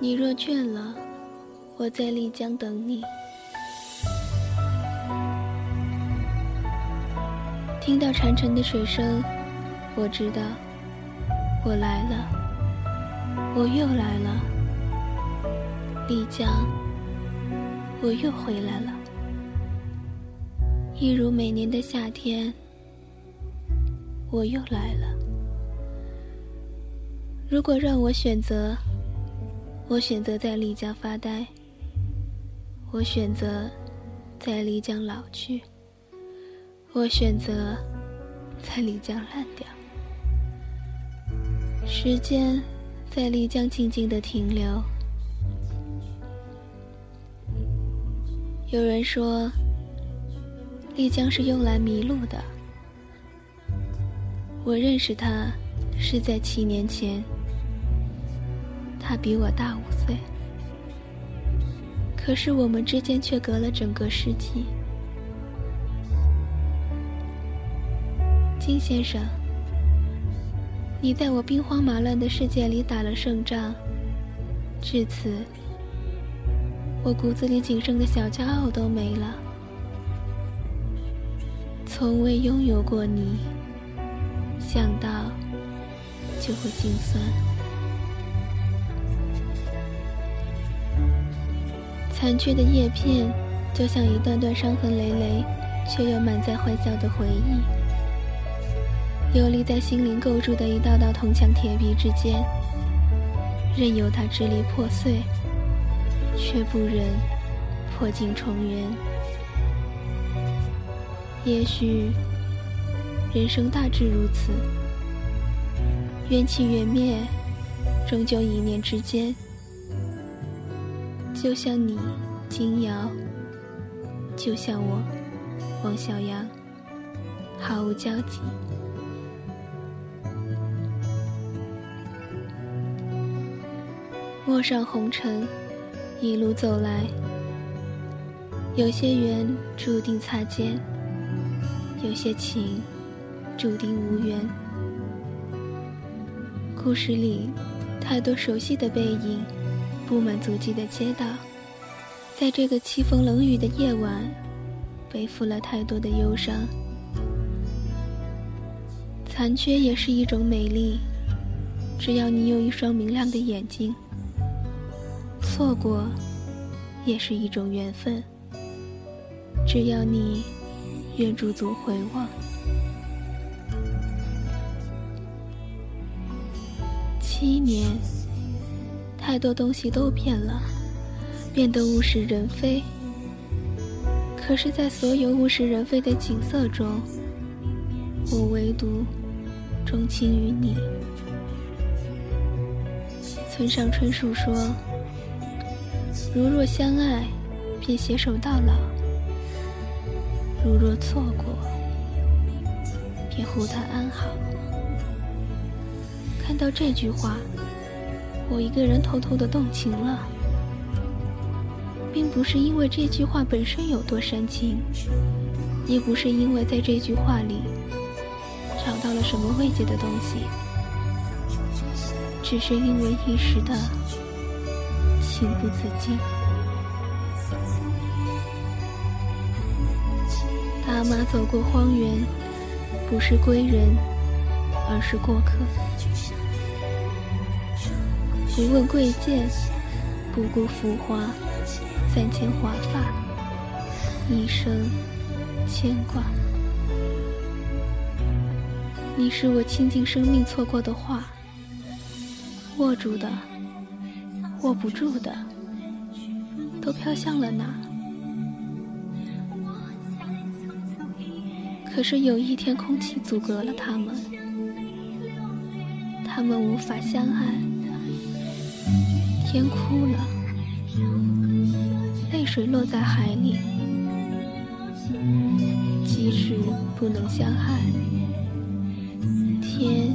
你若倦了，我在丽江等你。听到潺潺的水声，我知道我来了，我又来了。丽江，我又回来了。一如每年的夏天，我又来了。如果让我选择，我选择在丽江发呆，我选择在丽江老去，我选择在丽江烂掉。时间在丽江静静的停留。有人说，丽江是用来迷路的。我认识他是在七年前。他比我大五岁，可是我们之间却隔了整个世纪。金先生，你在我兵荒马乱的世界里打了胜仗，至此，我骨子里仅剩的小骄傲都没了。从未拥有过你，想到就会心酸。残缺的叶片，就像一段段伤痕累累，却又满载欢笑的回忆，游离在心灵构筑的一道道铜墙铁壁之间，任由它支离破碎，却不忍破镜重圆。也许，人生大致如此，缘起缘灭，终究一念之间。就像你，金瑶；就像我，王小阳，毫无交集。陌上红尘，一路走来，有些缘注定擦肩，有些情注定无缘。故事里，太多熟悉的背影。布满足迹的街道，在这个凄风冷雨的夜晚，背负了太多的忧伤。残缺也是一种美丽，只要你有一双明亮的眼睛。错过，也是一种缘分，只要你愿驻足回望。七年。太多东西都变了，变得物是人非。可是，在所有物是人非的景色中，我唯独钟情于你。村上春树说：“如若相爱，便携手到老；如若错过，便护他安好。”看到这句话。我一个人偷偷的动情了，并不是因为这句话本身有多煽情，也不是因为在这句话里找到了什么慰藉的东西，只是因为一时的情不自禁。大马走过荒原，不是归人，而是过客。不问贵贱，不顾浮华，三千华发，一生牵挂。你是我倾尽生命错过的画，握住的，握不住的，都飘向了哪？可是有一天，空气阻隔了他们，他们无法相爱。天哭了，泪水落在海里。即使不能相爱，天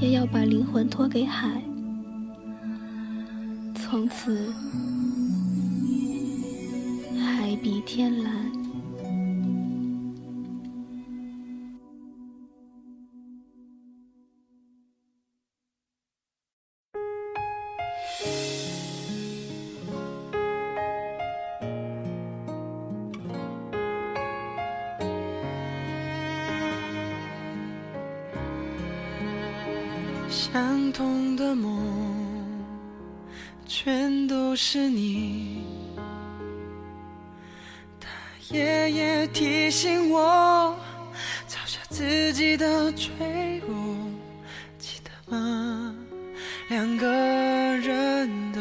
也要把灵魂托给海。从此，海比天蓝。相同的梦，全都是你。他夜夜提醒我，嘲笑自己的脆弱，记得吗？两个人的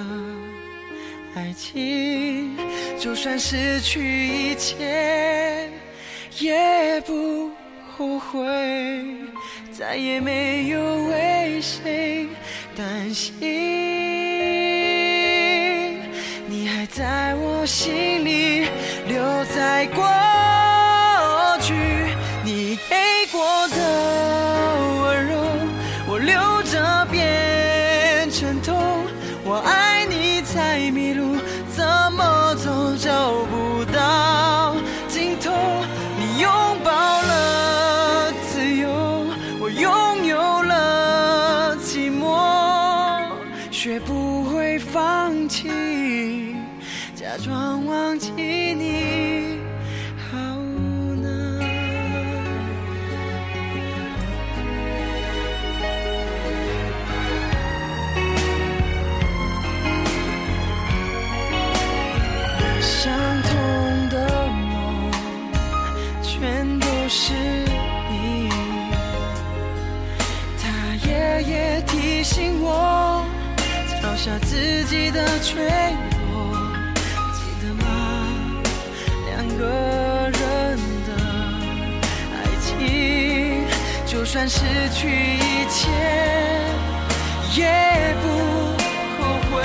爱情，就算失去一切，也不后悔。再也没有为谁担心，你还在我心里留在过去，你给过的温柔，我留着变成痛。我爱你才迷路，怎么走都不绝不会放弃，假装忘记你，下自己的脆弱，记得吗？两个人的爱情，就算失去一切，也不后悔